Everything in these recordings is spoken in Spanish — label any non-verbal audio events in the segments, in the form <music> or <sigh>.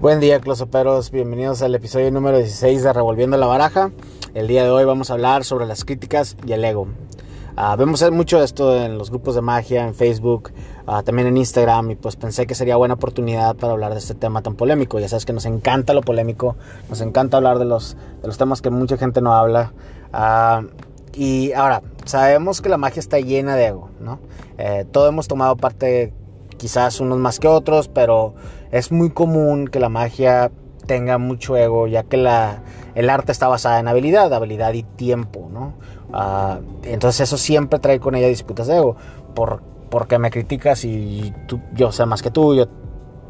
Buen día, closoperos. Bienvenidos al episodio número 16 de Revolviendo la Baraja. El día de hoy vamos a hablar sobre las críticas y el ego. Uh, vemos mucho esto en los grupos de magia, en Facebook, uh, también en Instagram, y pues pensé que sería buena oportunidad para hablar de este tema tan polémico. Ya sabes que nos encanta lo polémico, nos encanta hablar de los, de los temas que mucha gente no habla. Uh, y ahora, sabemos que la magia está llena de ego, ¿no? Eh, todos hemos tomado parte, quizás unos más que otros, pero es muy común que la magia tenga mucho ego, ya que la, el arte está basada en habilidad, habilidad y tiempo, ¿no? Uh, entonces eso siempre trae con ella disputas de ego. Por, porque me criticas y tú, yo sé más que tú, yo,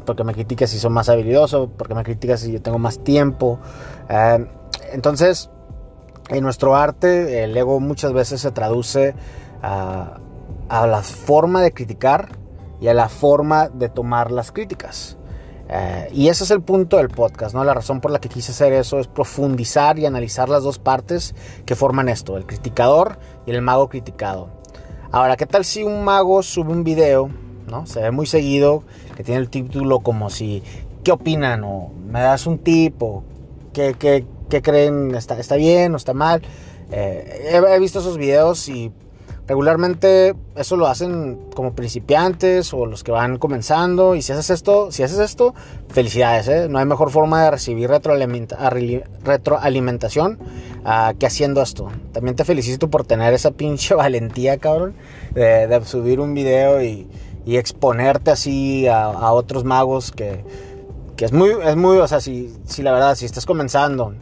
porque me criticas si soy más habilidoso, porque me criticas si yo tengo más tiempo. Uh, entonces, en nuestro arte, el ego muchas veces se traduce a, a la forma de criticar y a la forma de tomar las críticas. Uh, y ese es el punto del podcast, ¿no? La razón por la que quise hacer eso es profundizar y analizar las dos partes que forman esto, el criticador y el mago criticado. Ahora, ¿qué tal si un mago sube un video, ¿no? Se ve muy seguido, que tiene el título como si, ¿qué opinan? O me das un tip, o ¿qué, qué, qué creen? ¿Está, ¿Está bien o está mal? Eh, he visto esos videos y regularmente eso lo hacen como principiantes o los que van comenzando y si haces esto, si haces esto, felicidades, ¿eh? no hay mejor forma de recibir retroalimenta retroalimentación uh, que haciendo esto. También te felicito por tener esa pinche <laughs> valentía, cabrón, de, subir un video y, exponerte así a, a, otros magos que, que es muy, es muy, o sea, si, si la verdad, si estás comenzando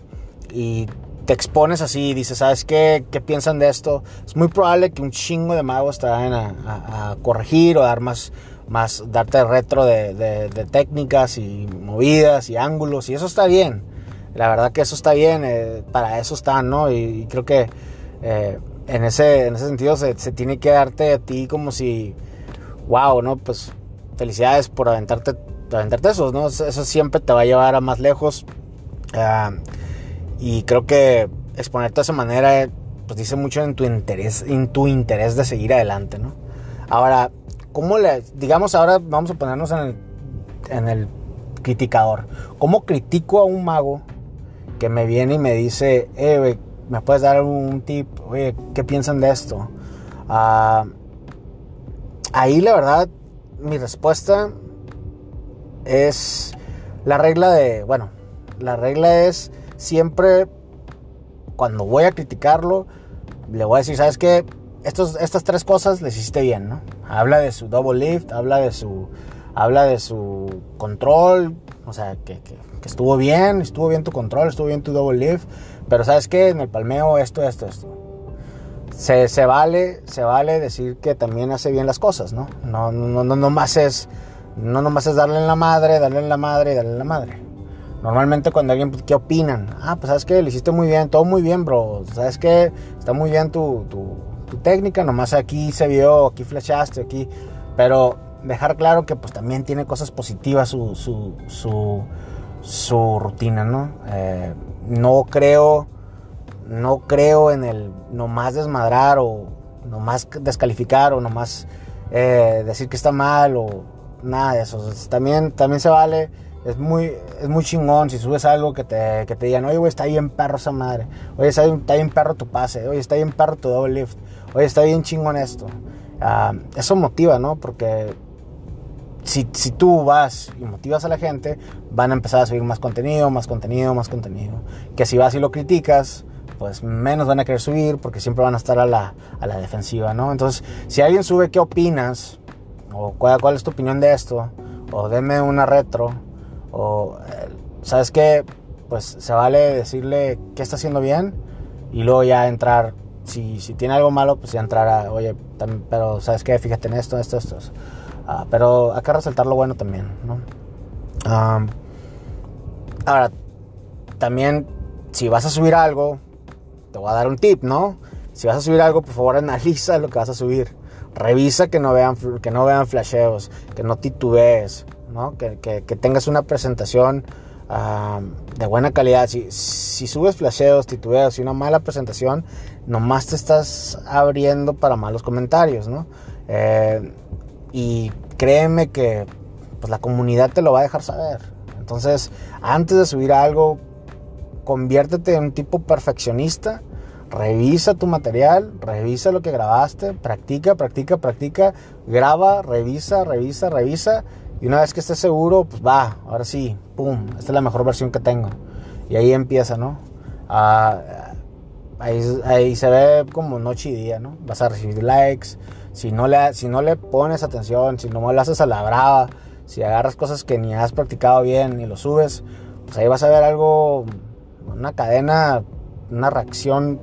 y te expones así y dices, ¿sabes qué? ¿Qué piensan de esto? Es muy probable que un chingo de magos te vayan a, corregir o dar más, más darte retro de, técnicas y movidas y ángulos y eso está bien. La verdad que eso está bien, eh, para eso están, ¿no? Y, creo que eh, en, ese, en ese sentido se, se, tiene que darte a ti como si, wow, ¿no? Pues felicidades por aventarte, aventarte esos, ¿no? Eso siempre te va a llevar a más lejos. Uh, y creo que exponerte de esa manera pues dice mucho en tu interés, en tu interés de seguir adelante, ¿no? Ahora, ¿cómo le, digamos ahora vamos a ponernos en el, en el criticador? ¿Cómo critico a un mago que me viene y me dice, eh, wey, ¿me puedes dar un tip? Oye, ¿qué piensan de esto? Uh, ahí la verdad, mi respuesta es la regla de, bueno, la regla es siempre cuando voy a criticarlo, le voy a decir, ¿sabes qué? Estos, estas tres cosas les hiciste bien, ¿no? Habla de su double lift, habla de su, habla de su control, o sea, que, que, que estuvo bien, estuvo bien tu control, estuvo bien tu double lift, pero ¿sabes qué? En el palmeo esto, esto, esto. Se, se, vale, se vale decir que también hace bien las cosas, ¿no? No, no, no, no más es, no nomás es darle en la madre, darle en la madre y darle en la madre. Normalmente cuando alguien, ¿qué opinan? Ah, pues sabes que lo hiciste muy bien, todo muy bien, bro. Sabes que está muy bien tu, tu, técnica, nomás aquí se vio, aquí flashaste, aquí. Pero dejar claro que pues también tiene cosas positivas su, su, su, su rutina, ¿no? Eh, no creo, no creo en el nomás desmadrar o nomás descalificar o nomás eh, decir que está mal o nada de eso. También, también se vale es muy, es muy chingón si subes algo que te, que te digan, oye, güey, está bien perro esa madre. Oye, está bien, está bien perro tu pase. Oye, está bien perro tu double lift. Oye, está bien chingón esto. Uh, eso motiva, ¿no? Porque si, si tú vas y motivas a la gente, van a empezar a subir más contenido, más contenido, más contenido. Que si vas y lo criticas, pues menos van a querer subir porque siempre van a estar a la, a la defensiva, ¿no? Entonces, si alguien sube, ¿qué opinas? O cuál, cuál es tu opinión de esto? O deme una retro o, ¿sabes qué? Pues se vale decirle qué está haciendo bien y luego ya entrar, si, si tiene algo malo, pues ya entrar a, oye, pero ¿sabes qué? Fíjate en esto, esto, esto. Uh, pero acá resaltar lo bueno también, ¿no? Ahora, también, si vas a subir algo, te voy a dar un tip, ¿no? Si vas a subir algo, por favor <laughs> analiza lo que vas a subir. Revisa que no vean, que no vean flasheos, que no titubees, ¿no? Que, tengas una presentación uh, de buena calidad. Si, si subes flasheos, titubeos y una mala presentación, nomás te estás abriendo para malos comentarios, ¿no? Eh, y créeme que pues, la comunidad te lo va a dejar saber. Entonces, antes de subir algo, conviértete en un tipo perfeccionista. Revisa tu material, revisa lo que grabaste, practica, practica, practica, graba, revisa, revisa, revisa. Y una vez que estés seguro, pues va, ahora sí, pum, esta es la mejor versión que tengo. Y ahí empieza, ¿no? Ah, ahí, se ve como noche y día, ¿no? Vas a recibir likes. Si no le, si no le pones atención, si no le haces a la brava, si agarras cosas que ni has practicado bien y lo subes, pues ahí vas a ver algo, una cadena, una reacción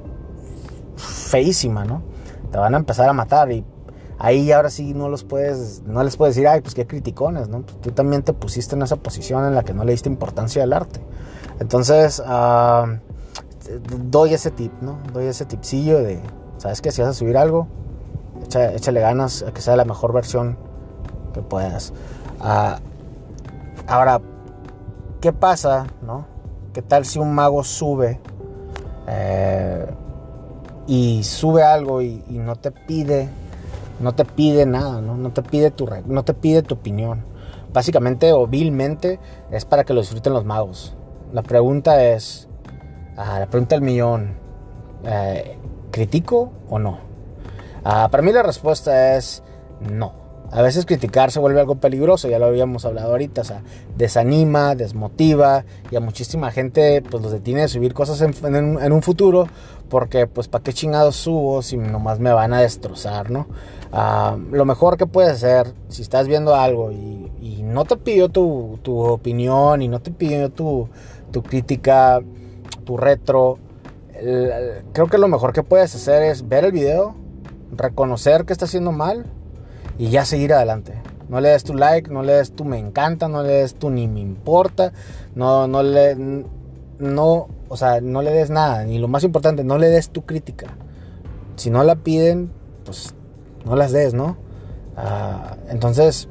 feísima, ¿no? Te van a empezar a matar y ahí ahora sí no los puedes, no les puedes decir, ay, pues qué criticones, ¿no? Pues tú también te pusiste en esa posición en la que no le diste importancia al arte. Entonces, uh, doy ese tip, ¿no? Doy ese tipsillo de, ¿sabes qué? Si vas a subir algo, échale ganas a que sea la mejor versión que puedas. Ah, ahora, ¿qué pasa, no? ¿Qué tal si un mago sube eh, y sube algo y, no te pide, no te pide nada, ¿no? No te pide tu, no te pide tu opinión. Básicamente o vilmente es para que lo disfruten los magos. La pregunta es, Ah, la pregunta del millón, eh, ¿critico o no? Ah, para mí la respuesta es no. A veces criticar se vuelve algo peligroso, ya lo habíamos hablado ahorita, o sea, desanima, desmotiva y a muchísima gente pues los detiene de subir cosas en, un futuro porque pues para qué chingados subo si nomás me van a destrozar, ¿no? Ah, lo mejor que puedes hacer si estás viendo algo y, no te pidió tu, opinión y no te pidió tu, tu crítica, tu retro. creo que lo mejor que puedes hacer es ver el video, reconocer que está haciendo mal y ya seguir adelante. No le des tu like, no le des tu me encanta, no le des tu ni me importa, no, no le, no, o sea, no le des nada, ni lo más importante, no le des tu crítica. Si no la piden, pues no las des, ¿no? Ah, entonces,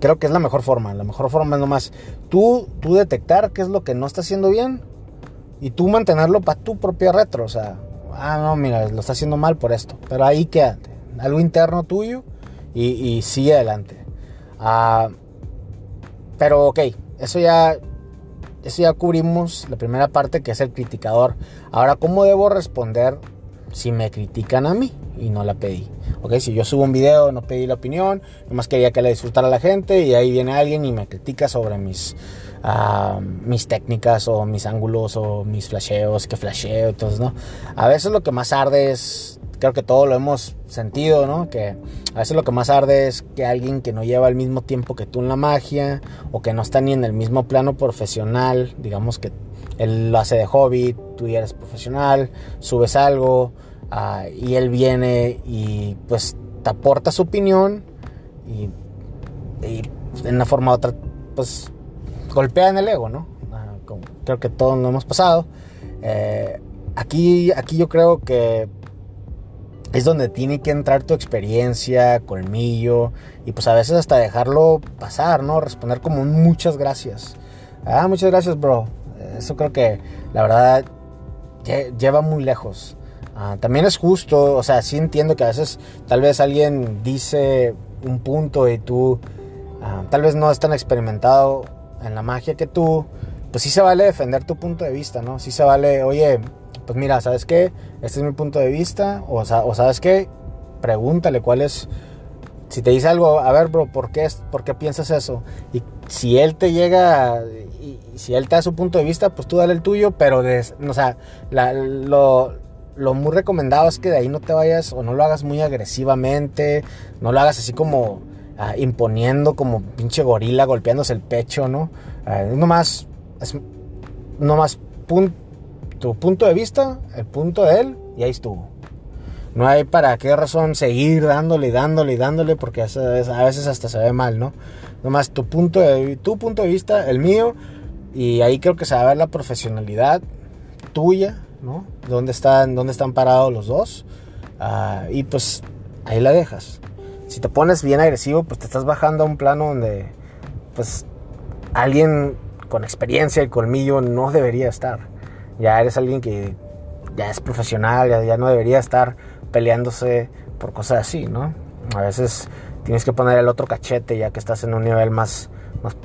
creo que es la mejor forma. La mejor forma es nomás tú, tú detectar qué es lo que no está haciendo bien y tú mantenerlo para tu propia retro. O sea, ah, no, mira, lo está haciendo mal por esto. Pero ahí quédate. Algo interno tuyo y, sigue adelante. Ah, pero ok, eso ya, eso ya cubrimos la primera parte que es el criticador. Ahora, ¿cómo debo responder si me critican a mí y no la pedí? Ok, si yo subo un video, no pedí la opinión, nomás quería que la disfrutara la gente y ahí viene alguien y me critica sobre mis mis técnicas o mis ángulos o mis flasheos, que flasheo, entonces, ¿no? A veces lo que más arde es, creo que todo lo hemos sentido, ¿no? Que a veces lo que más arde es que alguien que no lleva el mismo tiempo que tú en la magia o que no está ni en el mismo plano profesional, digamos que él lo hace de hobby, tú ya eres profesional, subes algo ah, y él viene y pues te aporta su opinión y, y en una forma u otra pues golpean el ego, ¿no? Ah, creo que todos lo hemos pasado. Eh, aquí, aquí yo creo que es donde tiene que entrar tu experiencia, colmillo, y pues a veces hasta dejarlo pasar, ¿no? Responder como un muchas gracias. Ah, muchas gracias, bro. Eso creo que la verdad lleva muy lejos. Ah, también es justo, o sea, sí entiendo que a veces tal vez alguien dice un punto y tú ah, tal vez no es tan experimentado en la magia que tú, pues sí se vale defender tu punto de vista, ¿no? Sí se vale, oye, pues mira, ¿sabes qué? Este es mi punto de vista, o, o ¿sabes qué? Pregúntale cuál es, si te dice algo, a ver, bro, ¿por qué, ¿por qué piensas eso? Y si él te llega, y, si él te da su punto de vista, pues tú dale el tuyo, pero, o sea, lo, muy recomendado es que de ahí no te vayas o no lo hagas muy agresivamente, no lo hagas así como Ah, imponiendo como pinche gorila golpeándose el pecho, ¿no? Es nomás, es nomás tu punto de vista, el punto de él, y ahí estuvo. No hay para qué razón seguir dándole y dándole y dándole, porque a veces hasta se ve mal, ¿no? Nomás tu punto de, tu punto de vista, el mío, y ahí creo que se va a ver la profesionalidad tuya, ¿no? ¿Dónde están, dónde están parados los dos? Ah, y pues ahí la dejas si te pones bien agresivo, pues te estás bajando a un plano donde, pues, alguien con experiencia y colmillo no debería estar. Ya eres alguien que ya es profesional, ya, no debería estar peleándose por cosas así, ¿no? A veces tienes que poner el otro cachete ya que estás en un nivel más,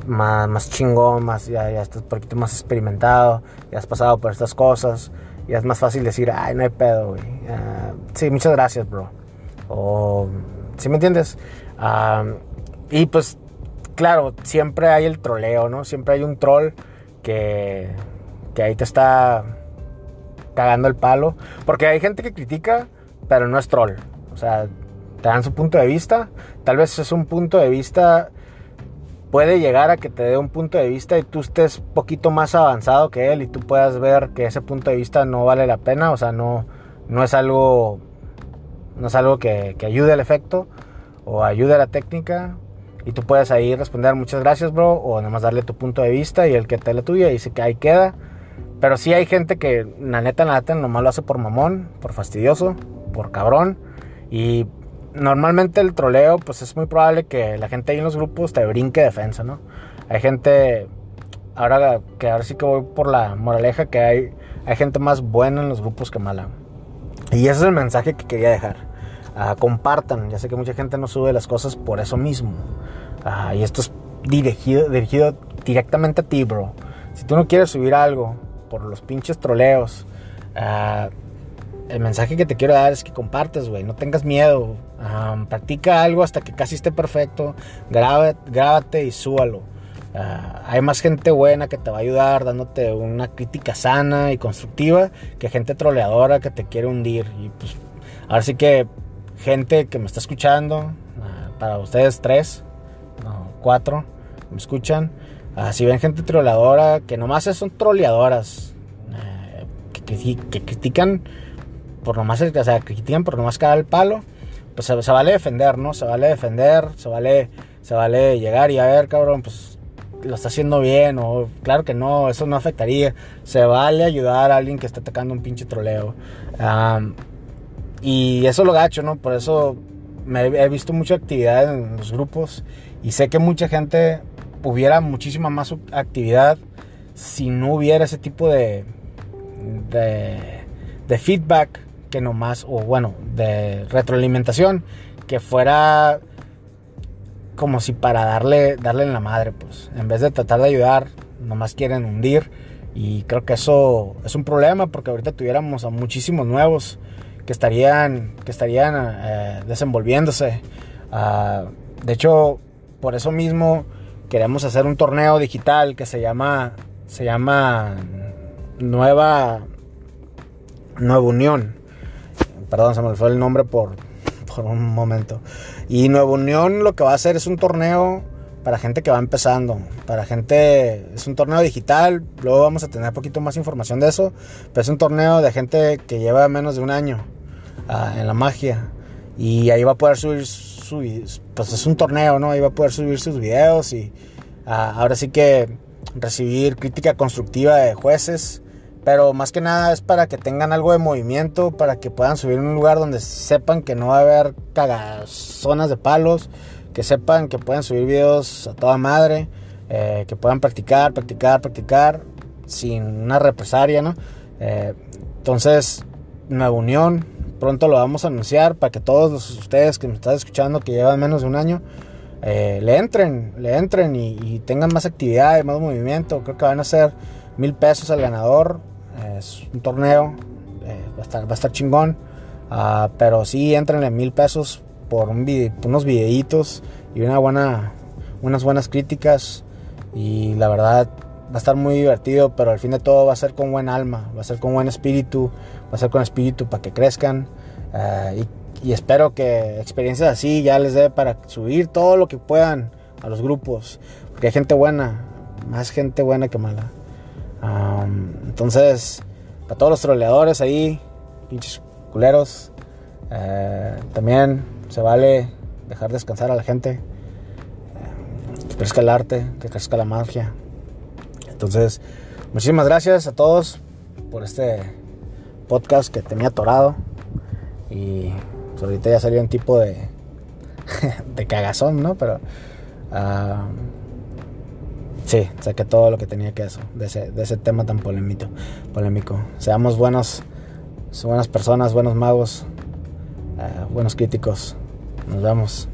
más, más, chingón, más, ya, ya estás un poquito más experimentado, ya has pasado por estas cosas, ya es más fácil decir, ay, no hay pedo, güey. Ah, sí, muchas gracias, bro. O, ¿sí me entiendes? Ah, y pues, claro, siempre hay el troleo, ¿no? Siempre hay un troll que, que ahí te está cagando el palo. Porque hay gente que critica, pero no es troll. O sea, te dan su punto de vista. Tal vez es un punto de vista puede llegar a que te dé un punto de vista y tú estés poquito más avanzado que él y tú puedas ver que ese punto de vista no vale la pena, o sea, no, no es algo, no es algo que, ayude al efecto o ayude a la técnica y tú puedes ahí responder muchas gracias, bro, o nada más darle tu punto de vista y el que te la tuya dice que ahí queda. Pero sí hay gente que, la neta, la neta, nomás lo hace por mamón, por fastidioso, por cabrón. Y normalmente el troleo, pues es muy probable que la gente ahí en los grupos te brinque defensa, ¿no? Hay gente, ahora que ahora sí que voy por la moraleja, que hay, hay gente más buena en los grupos que mala. Y ese es el mensaje que quería dejar. Ah, compartan, ya sé que mucha gente no sube las cosas por eso mismo. Ah, y esto es dirigido, dirigido directamente a ti, bro. Si tú no quieres subir algo por los pinches troleos, uh, el mensaje que te quiero dar es que compartas, güey. No tengas miedo. practica algo hasta que casi esté perfecto. grábate y súbalo. Ah, hay más gente buena que te va a ayudar dándote una crítica sana y constructiva que gente troleadora que te quiere hundir. Y pues, ahora sí que gente que me está escuchando, ah, para ustedes tres, no, cuatro, me escuchan. Ah, si ven gente troleadora que nomás son troleadoras, que, que critican por nomás, o sea, critican por nomás caer el palo, pues se, vale defender, ¿no? Se vale defender, se vale, se vale llegar y a ver, cabrón, pues lo está haciendo bien o claro que no, eso no afectaría. Se vale ayudar a alguien que está atacando un pinche troleo. y eso lo gacho, ¿no? Por eso me he visto mucha actividad en los grupos y sé que mucha gente hubiera muchísima más actividad si no hubiera ese tipo de, de, feedback que nomás, o bueno, de retroalimentación, que fuera como si para darle, darle en la madre, pues, en vez de tratar de ayudar, nomás quieren hundir. Y creo que eso es un problema porque ahorita tuviéramos a muchísimos nuevos que estarían, que estarían eh, desenvolviéndose. Ah, de hecho, por eso mismo queremos hacer un torneo digital que se llama, se llama Nueva, Nueva Unión. Perdón, se me fue el nombre por, por un momento. Y Nueva Unión lo que va a hacer es un torneo para gente que va empezando, para gente, es un torneo digital, luego vamos a tener un poquito más información de eso, pero es un torneo de gente que lleva menos de un año ah, en la magia y ahí va a poder subir, pues es un torneo, ¿no? Ahí va a poder subir sus videos y ah, ahora sí que recibir crítica constructiva de jueces pero más que nada es para que tengan algo de movimiento, para que puedan subir en un lugar donde sepan que no va a haber cagazonas de palos, que sepan que pueden subir videos a toda madre, eh, que puedan practicar, practicar, practicar sin una represaria, ¿no? Eh, entonces, Nueva Unión, pronto lo vamos a anunciar para que todos ustedes que me están escuchando, que llevan menos de un año, eh, le entren, le entren y, y, tengan más actividad, más movimiento. Creo que van a ser mil pesos al ganador es un torneo, eh, va, a estar, va, a estar, chingón. Uh, pero sí, entrenle mil pesos por un unos videitos y una buena, unas buenas críticas. Y la verdad va a estar muy divertido, pero al fin de todo va a ser con buen alma, va a ser con buen espíritu, va a ser con espíritu para que crezcan. Uh, y, y, espero que experiencias así ya les dé para subir todo lo que puedan a los grupos. Porque hay gente buena, más gente buena que mala entonces, para todos los troleadores ahí, pinches culeros, eh, también se vale dejar descansar a la gente, eh, que crezca el arte, que crezca la magia. Entonces, muchísimas gracias a todos por este podcast que tenía atorado. Y pues, ahorita ya salió un tipo de, <laughs> de cagazón, ¿no? Pero Sí, saqué todo lo que tenía que eso, de ese, de ese tema tan polémico, polémico. Seamos buenos, buenas personas, buenos magos, eh, buenos críticos. Nos vemos.